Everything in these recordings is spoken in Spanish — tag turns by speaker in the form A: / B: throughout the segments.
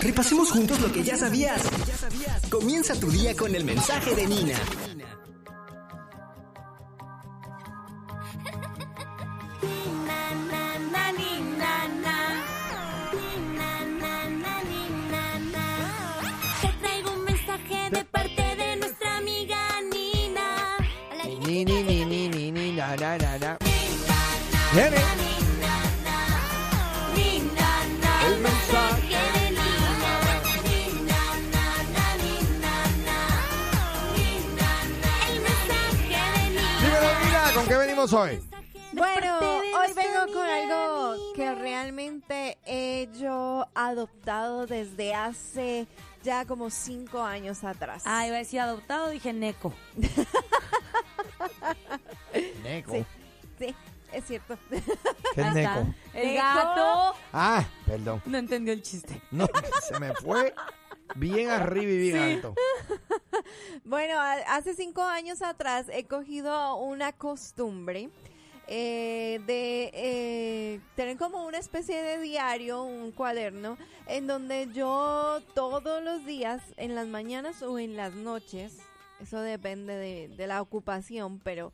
A: Repasemos juntos lo que ya sabías. Comienza tu día con el mensaje de Nina.
B: Te traigo un mensaje de parte de nuestra amiga Nina.
C: Ni, ni, ni, ni, ni, ni, na, na, na, na. Mira, ¿con qué venimos hoy?
D: Bueno, hoy vengo con algo que realmente he yo adoptado desde hace ya como cinco años atrás.
E: Ah, iba a decir adoptado, dije neco.
C: Neco.
D: Sí, sí, es cierto.
C: ¿Qué es neco?
E: El gato.
C: Ah, perdón.
E: No entendió el chiste.
C: No, se me fue bien arriba y bien alto.
D: Bueno, hace cinco años atrás he cogido una costumbre eh, de eh, tener como una especie de diario, un cuaderno, en donde yo todos los días, en las mañanas o en las noches, eso depende de, de la ocupación, pero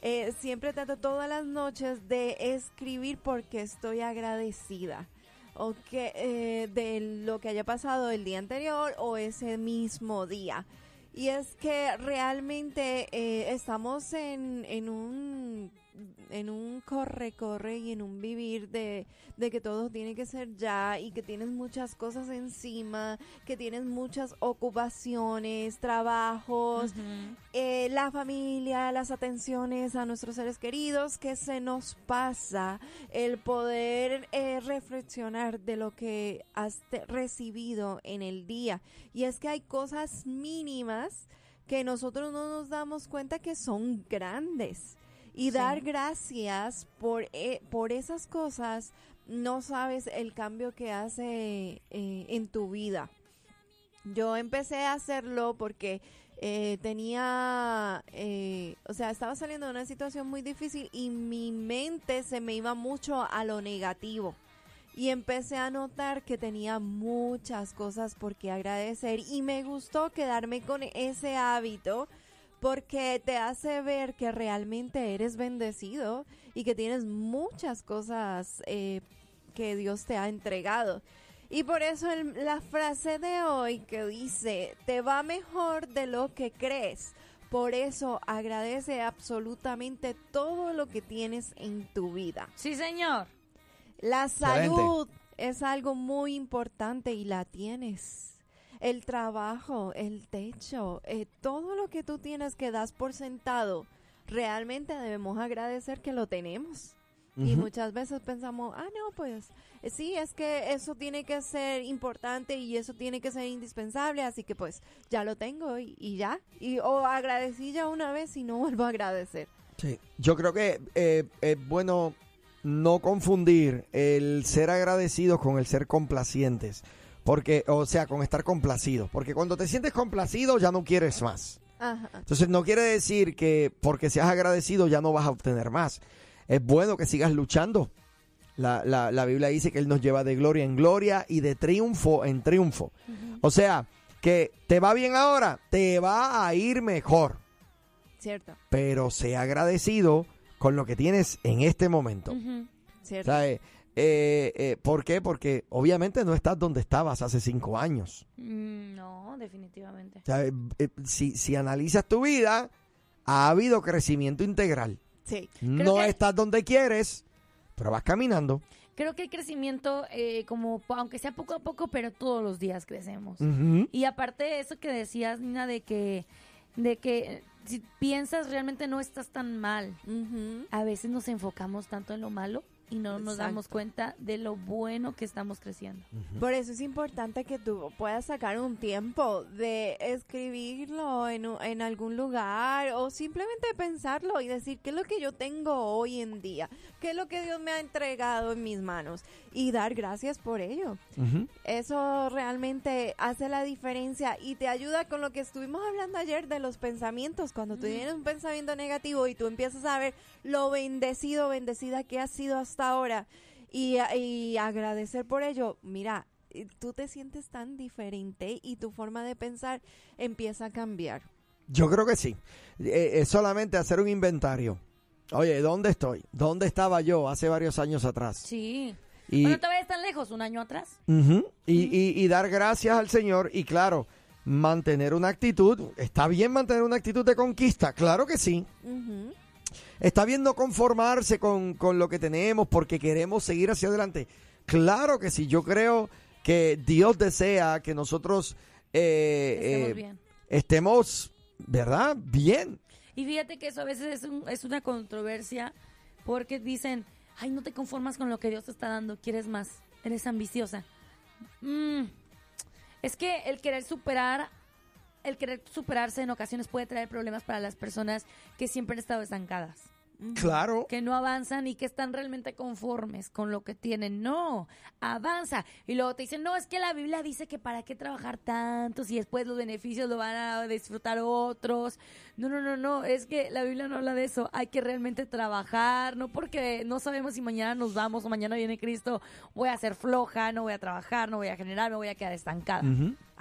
D: eh, siempre trato todas las noches de escribir porque estoy agradecida o que eh, de lo que haya pasado el día anterior o ese mismo día. Y es que realmente eh, estamos en, en un en un corre corre y en un vivir de, de que todo tiene que ser ya y que tienes muchas cosas encima, que tienes muchas ocupaciones, trabajos, eh, la familia, las atenciones a nuestros seres queridos, que se nos pasa el poder eh, reflexionar de lo que has recibido en el día. Y es que hay cosas mínimas que nosotros no nos damos cuenta que son grandes. Y dar gracias por, eh, por esas cosas, no sabes el cambio que hace eh, en tu vida. Yo empecé a hacerlo porque eh, tenía, eh, o sea, estaba saliendo de una situación muy difícil y mi mente se me iba mucho a lo negativo. Y empecé a notar que tenía muchas cosas por qué agradecer y me gustó quedarme con ese hábito porque te hace ver que realmente eres bendecido y que tienes muchas cosas eh, que Dios te ha entregado. Y por eso el- la frase de hoy que dice, te va mejor de lo que crees. Por eso agradece absolutamente todo lo que tienes en tu vida.
E: Sí, señor.
D: La
C: Excelente.
D: salud es algo muy importante y la tienes. El trabajo, el techo, eh, todo lo que tú tienes que das por sentado, realmente debemos agradecer que lo tenemos. Y muchas veces pensamos, ah, no, pues sí, es que eso tiene que ser importante y eso tiene que ser indispensable, así que pues ya lo tengo y, y ya. Y, o agradecí ya una vez y no vuelvo a agradecer.
C: Sí. Yo creo que eh, es bueno no confundir el ser agradecidos con el ser complacientes. Porque, o sea, con estar complacidos. Porque cuando te sientes complacido ya no quieres más.
D: Ajá.
C: Entonces no quiere decir que porque seas agradecido ya no vas a obtener más. Es bueno que sigas luchando. La, la, la Biblia dice que Él nos lleva de gloria en gloria y de triunfo en triunfo. O sea, que te va bien ahora, te va a ir mejor.
D: Cierto,
C: Pero sea agradecido con lo que tienes en este momento.
D: cierto.
C: ¿Sabes? Eh, eh, ¿Por qué? Porque obviamente no estás donde estabas hace cinco años.
E: Mm, No, definitivamente.
C: O sea, eh, eh, si, si analizas tu vida, ha habido crecimiento integral.
D: Sí.
C: No
E: que-
C: estás donde quieres, pero vas caminando.
E: Creo que el crecimiento, eh, como aunque sea poco a poco, pero todos los días crecemos. Y aparte de eso que decías, Nina, de que, de que si piensas realmente no estás tan mal. A veces nos enfocamos tanto en lo malo y no nos damos
D: Exacto.
E: cuenta de lo bueno que estamos creciendo.
D: Por eso es importante que tú puedas sacar un tiempo de escribirlo en, en algún lugar o simplemente pensarlo y decir qué es lo que yo tengo hoy en día, qué es lo que Dios me ha entregado en mis manos y dar gracias por ello.
C: Ujú.
D: Eso realmente hace la diferencia y te ayuda con lo que estuvimos hablando ayer de los pensamientos. Cuando tú tienes un pensamiento negativo y tú empiezas a ver lo bendecido, bendecida que has sido hasta ahora y, y agradecer por ello, mira, eh, tú te sientes tan diferente y tu forma de pensar empieza a cambiar.
C: Yo creo que sí. Eh, es solamente hacer un inventario. Oye, ¿dónde estoy? ¿Dónde estaba yo hace varios años atrás?
E: Sí.
C: Y,
E: Bueno, no te vayas tan lejos, un año atrás.
C: Y, y- y dar gracias al Señor y claro, mantener una actitud. ¿Está bien mantener una actitud de conquista? Claro que sí. ¿Está bien no conformarse con, con lo que tenemos porque queremos seguir hacia adelante? Claro que sí. Yo creo que Dios desea que nosotros eh,
E: Estemos
C: eh,
E: bien.
C: estemos, ¿verdad? Bien.
E: Y fíjate que eso a veces es, un- es una controversia porque dicen, ay, no te conformas con lo que Dios te está dando, quieres más, eres ambiciosa. Mm, Es que el querer superar, el querer superarse en ocasiones puede traer problemas para las personas que siempre han estado estancadas.
C: Claro.
E: que no avanzan y que están realmente conformes con lo que tienen. No, avanza. Y luego te dicen, no, es que la Biblia dice que para qué trabajar tanto si después los beneficios lo van a disfrutar otros. No, no, no, no, es que la Biblia no habla de eso. Hay que realmente trabajar, no porque no sabemos si mañana nos vamos o mañana viene Cristo, voy a ser floja, no voy a trabajar, no voy a generar, me voy a quedar estancada.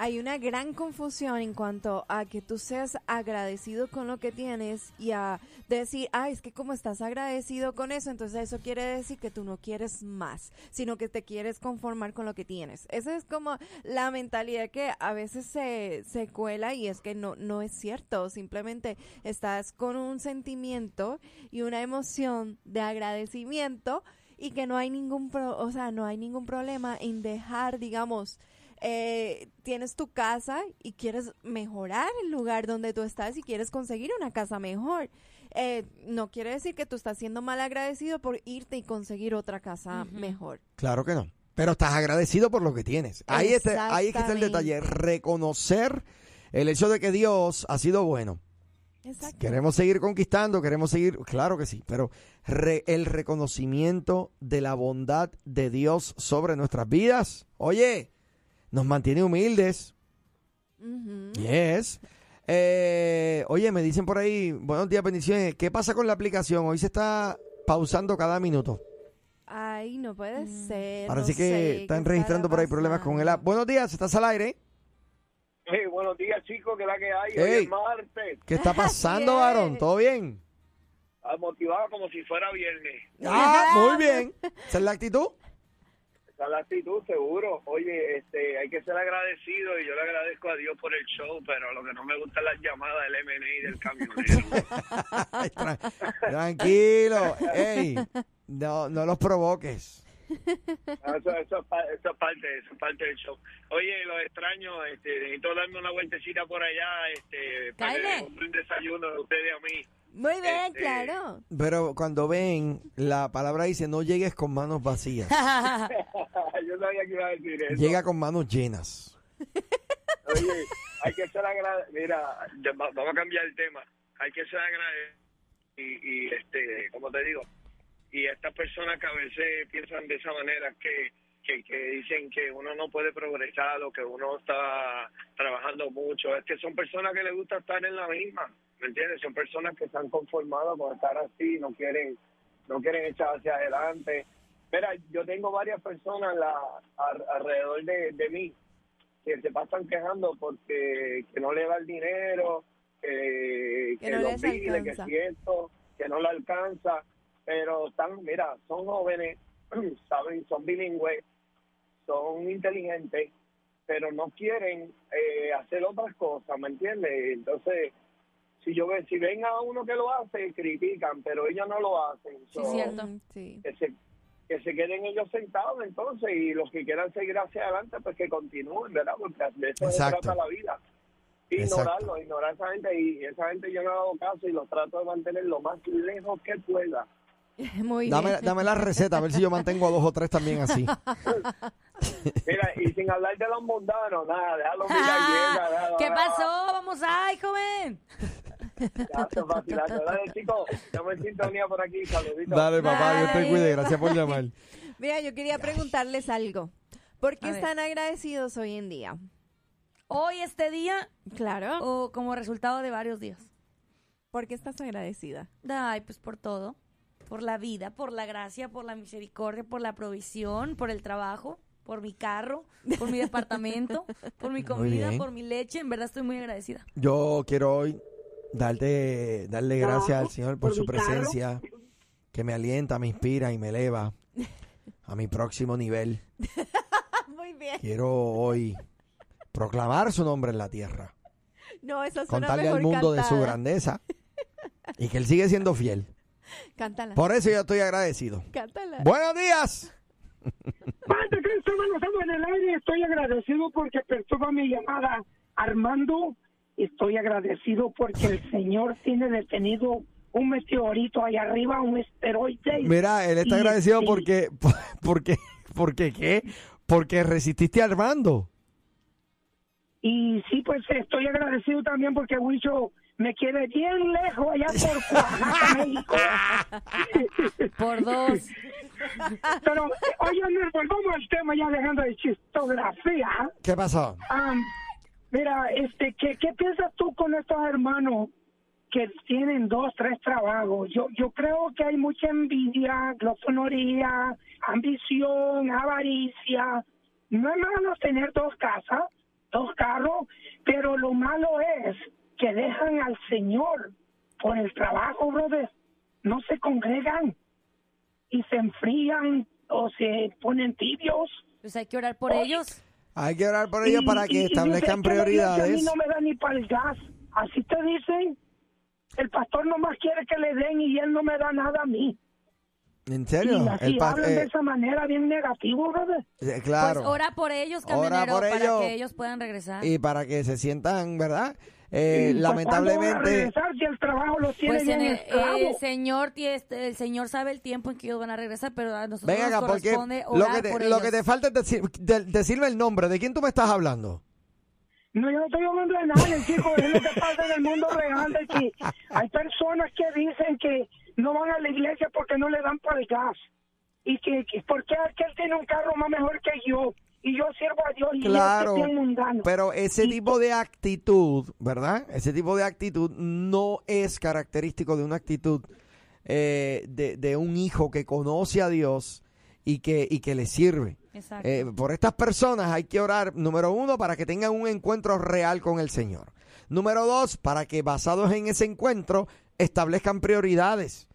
D: Hay una gran confusión en cuanto a que tú seas agradecido con lo que tienes y a decir, ah, es que como estás agradecido con eso, entonces eso quiere decir que tú no quieres más, sino que te quieres conformar con lo que tienes. Esa es como la mentalidad que a veces se, se cuela y es que no, no es cierto, simplemente estás con un sentimiento y una emoción de agradecimiento y que no hay ningún pro- o sea, no hay ningún problema en dejar, digamos, eh, tienes tu casa y quieres mejorar el lugar donde tú estás y quieres conseguir una casa mejor. Eh, no quiere decir que tú estás siendo mal agradecido por irte y conseguir otra casa mejor.
C: Claro que no. Pero estás agradecido por lo que tienes. Ahí, este, ahí es que está el detalle. Reconocer el hecho de que Dios ha sido bueno.
D: Exacto.
C: Queremos seguir conquistando, queremos seguir, claro que sí, pero re- el reconocimiento de la bondad de Dios sobre nuestras vidas, oye, nos mantiene humildes.
D: Ujú.
C: Yes. Eh, oye, me dicen por ahí, buenos días, bendiciones. ¿Qué pasa con la aplicación? Hoy se está pausando cada minuto.
D: Ay, no puede ser.
C: Parece
D: no
C: que
D: sé,
C: están
D: ¿qué
C: registrando por ahí problemas con el app. Buenos días, ¿estás al aire?
F: Hey, buenos días, chicos, que la que hay.
C: Hey.
F: Hoy es martes.
C: ¿Qué está pasando, varón? ¿Todo bien?
F: Ah, Motivado como si fuera viernes.
C: Ah, muy bien. ¿Esa es la actitud?
F: Esa es la actitud, seguro. Oye, este, hay que ser agradecido y yo le agradezco a Dios por el show, pero lo que no me gusta es las llamadas del MNI y del camionero.
C: Tranquilo. Ey, no, no los provoques.
F: Ah, eso, eso, eso es parte, eso es parte del show. Oye, los extraño, este, necesito darme una vueltecita por allá, este, para un desayuno de ustedes a mí.
D: Muy bien,
F: Este,
D: claro.
C: Pero cuando ven, la palabra dice, no llegues con manos vacías.
F: yo sabía que iba a decir eso.
C: Llega con manos llenas.
F: Oye, hay que ser agradecido. Mira, vamos a cambiar el tema. Hay que ser agradecido. Y, y, este, como te digo, y estas personas que a veces piensan de esa manera, que, que, que dicen que uno no puede progresar o que uno está trabajando mucho, es que son personas que les gusta estar en la misma, ¿me entiendes? Son personas que están conformadas con estar así, no quieren no quieren echar hacia adelante. Mira, yo tengo varias personas la, ar- alrededor de, de mí que se pasan quejando porque que no le da el dinero, que,
D: Que
F: que,
D: no
F: los biles, que
D: alcanza.
F: si esto, que no le alcanza, pero están, mira, son jóvenes, saben, son bilingües, son inteligentes, pero no quieren eh, hacer otras cosas, ¿me entiendes? Entonces, si yo ve, si ven a uno que lo hace, critican, pero ellos no lo hacen.
E: Sí,
F: So,
E: cierto.
D: Mm, Sí.
F: que se, que se queden ellos sentados entonces y los que quieran seguir hacia adelante pues que continúen, ¿verdad? Porque de eso se trata la vida.
C: Exacto.
F: Ignorarlo, ignorar a esa gente y esa gente yo no hago caso y los trato de mantener lo más lejos que pueda.
D: Muy
C: Dame,
D: bien.
C: dame la receta, a ver si yo mantengo a dos o tres también así.
F: Mira, y sin hablar de los mundanos, nada, déjalo mirar bien, déjalo-
E: ¿Qué pasó? Vamos, ay, joven.
F: Se vacilando. Dale, chicos, estamos en sintonía por aquí, saluditos.
C: Dale, papá, Dios te cuide. Gracias por llamar.
D: Mira, yo quería preguntarles algo. ¿Por qué
E: A ver.
D: están agradecidos hoy en día?
E: Hoy, este día,
D: Claro.
E: o como resultado de varios días.
D: ¿Por qué estás agradecida?
E: Ay, pues por todo. Por la vida, por la gracia, por la misericordia, por la provisión, por el trabajo, por mi carro, por mi departamento, por mi comida,
C: bien.
E: por mi leche. En verdad estoy muy agradecida.
C: Yo quiero hoy darte, darle gracias al Señor por su presencia, que me alienta, me inspira y me eleva a mi próximo nivel.
D: Muy bien.
C: Quiero hoy proclamar su nombre en la tierra,
D: No, eso suena
C: contarle
D: mejor
C: al mundo de su grandeza y que Él sigue siendo fiel.
D: Cántala.
C: Por eso yo estoy agradecido.
D: Cántala.
C: Buenos días.
G: Padre Cristo, estamos en el aire. Estoy agradecido porque perturba mi llamada. Armando, estoy agradecido porque el Señor tiene detenido un meteorito allá arriba, un esteroide.
C: Mira, él está
G: Y-
C: agradecido
G: y-
C: porque, porque, porque, ¿qué? Porque resististe a Armando.
G: Y sí, pues estoy agradecido también porque Huicho me quiere bien lejos allá por Oaxaca, México.
E: Por dos.
G: Pero, oye, volvamos al tema ya dejando de chistografía.
C: ¿Qué pasó?
G: Am, mira, este, ¿qué, ¿qué piensas tú con estos hermanos que tienen dos, tres trabajos? Yo, yo creo que hay mucha envidia, glotonería, ambición, avaricia. No es malo tener dos casas, dos carros, pero lo malo es que dejan al Señor por el trabajo, brother. No se congregan y se enfrían o se ponen tibios.
E: Pues hay que orar por ellos.
C: Hay que orar por ellos
G: Y-
C: para
G: y-
C: que
G: y
C: establezcan
G: dice que A mí
C: prioridades.
G: no me da ni para el gas. Así te dicen. El pastor nomás quiere que le den y él no me da nada a mí.
C: ¿En
G: Y
C: serio?
G: así
C: El
G: hablan de
C: eh,
G: esa manera bien negativo, brother.
C: eh, claro.
E: Pues ora por ellos, camionero,
C: por
E: para
C: ellos.
E: que ellos puedan regresar.
C: y para que se sientan, ¿verdad? Eh,
G: pues, ¿cuándo van a
C: lamentablemente,
G: regresar si el trabajo lo tiene
E: Pues en
G: bien
E: el,
G: esclavo?
E: el señor este, el señor sabe el tiempo en que ellos van a regresar, pero a nosotros
C: ven acá,
E: nos
C: porque
E: corresponde
C: lo
E: orar
C: que, te,
E: por
C: lo
E: ellos.
C: que te falta es decir, de- decirme el nombre. ¿De quién tú me estás hablando?
G: No, yo no estoy hablando de nadie, chicos. Es lo que pasa en el mundo real de que hay personas que dicen que no van a la iglesia porque no le dan para el gas. Y que, que porque aquel tiene un carro más mejor que yo. Y yo sirvo a Dios y
C: Claro,
G: este es bien mundano.
C: pero ese tipo de actitud, ¿verdad? Ese tipo de actitud no es característico de una actitud eh, de, de un hijo que conoce a Dios y que, y que le sirve.
E: Exacto.
C: Eh, por estas personas hay que orar, número uno, para que tengan un encuentro real con el Señor. Número dos, para que basados en ese encuentro establezcan prioridades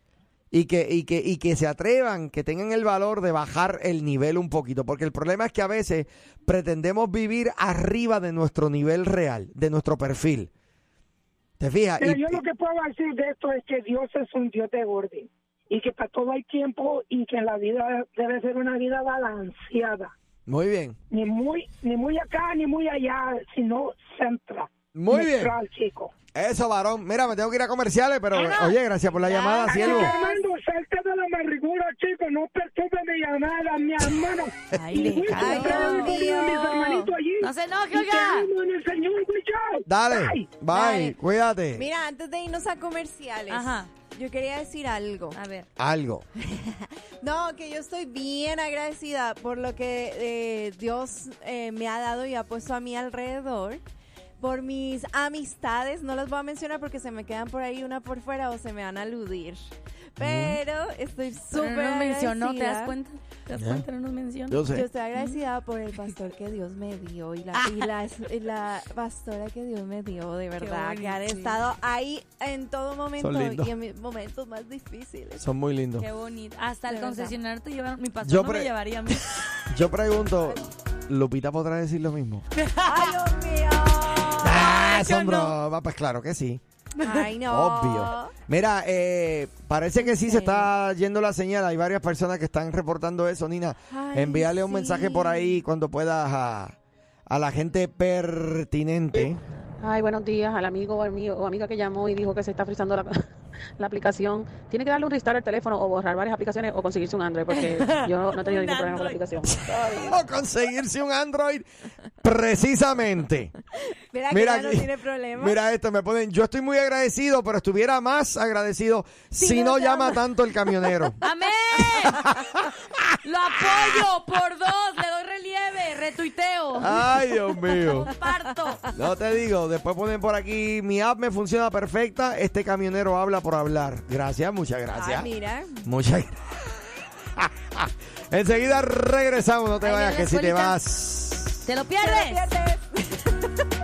C: y que, y que, y que se atrevan, que tengan el valor de bajar el nivel un poquito. Porque el problema es que a veces pretendemos vivir arriba de nuestro nivel real, de nuestro perfil. ¿Te fijas?
G: Pero
C: Y-
G: yo lo que puedo decir de esto es que Dios es un Dios de orden y que para todo hay tiempo y que la vida debe ser una vida balanceada.
C: muy bien.
G: Ni muy ni muy acá ni muy allá, sino centra.
C: Muy bien.
G: Neutral, chico.
C: Eso, varón. Mira, me tengo que ir a comerciales, pero oye, gracias por la llamada, siervo.
G: Salte de la amargura, chico. No perturbe mi llamada, mi hermano.
E: Ay, le
G: Wicho,
E: cae.
G: trae a todos mis hermanitos allí.
E: No se enoje, oiga.
G: amo en el Señor, Wicho.
C: Dale,
G: Bye.
C: bye,
E: Dale.
C: cuídate.
D: Mira, antes de irnos a comerciales,
E: Ajá.
D: yo quería decir algo.
E: A ver.
C: Algo.
D: No, que yo estoy bien agradecida por lo que eh, Dios eh, me ha dado y ha puesto a mi alrededor. Por mis amistades, no las voy a mencionar porque se me quedan por ahí una por fuera o se me van a aludir. Pero estoy
E: Pero
D: súper
E: no nos mencionó, ¿te das cuenta? ¿Te das cuenta? No nos mencionó.
C: Yo
D: estoy agradecida por el pastor que Dios me dio y la, y la, y la pastora que Dios me dio, de verdad, que han estado ahí en todo momento y en mis momentos más difíciles.
C: Son muy lindos.
E: Qué bonito. Hasta el concesionario te llevaron. Mi pastor
C: Yo
E: no me llevaría a mí.
C: Yo pregunto, ¿Lupita podrá decir lo mismo?
D: ¡Ay, Dios mío!
C: Ah, son
E: no.
C: bromas. Pues claro que sí.
D: Ay, no.
C: Obvio. Mira, eh, parece que sí se está yendo la señal. Hay varias personas que están reportando eso, Nina.
D: Ay,
C: Envíale un mensaje por ahí cuando puedas a, a la gente pertinente.
H: Ay, buenos días al amigo o, amigo, o amiga que llamó y dijo que se está frizando la, la aplicación. Tiene que darle un restart al teléfono o borrar varias aplicaciones o conseguirse un Android porque yo no he tenido ningún problema con la aplicación.
C: O conseguirse un Android precisamente.
D: Mira, que
C: Mira
D: ya no
C: aquí.
D: tiene problema.
C: Mira esto, me ponen, yo estoy muy agradecido, pero estuviera más agradecido si,
D: no
C: no llama tanto el camionero.
E: ¡Amén! Lo apoyo por dos. Le doy. Retuiteo.
C: Ay, Dios mío.
E: Comparto.
C: No te digo, después ponen por aquí, mi app me funciona perfecta, este camionero habla por hablar. Gracias, muchas gracias.
D: Ay, mira.
C: Muchas gracias. Enseguida regresamos, no te
I: Ahí
C: vayas, que si te vas.
I: ¿Te lo
J: Te lo pierdes?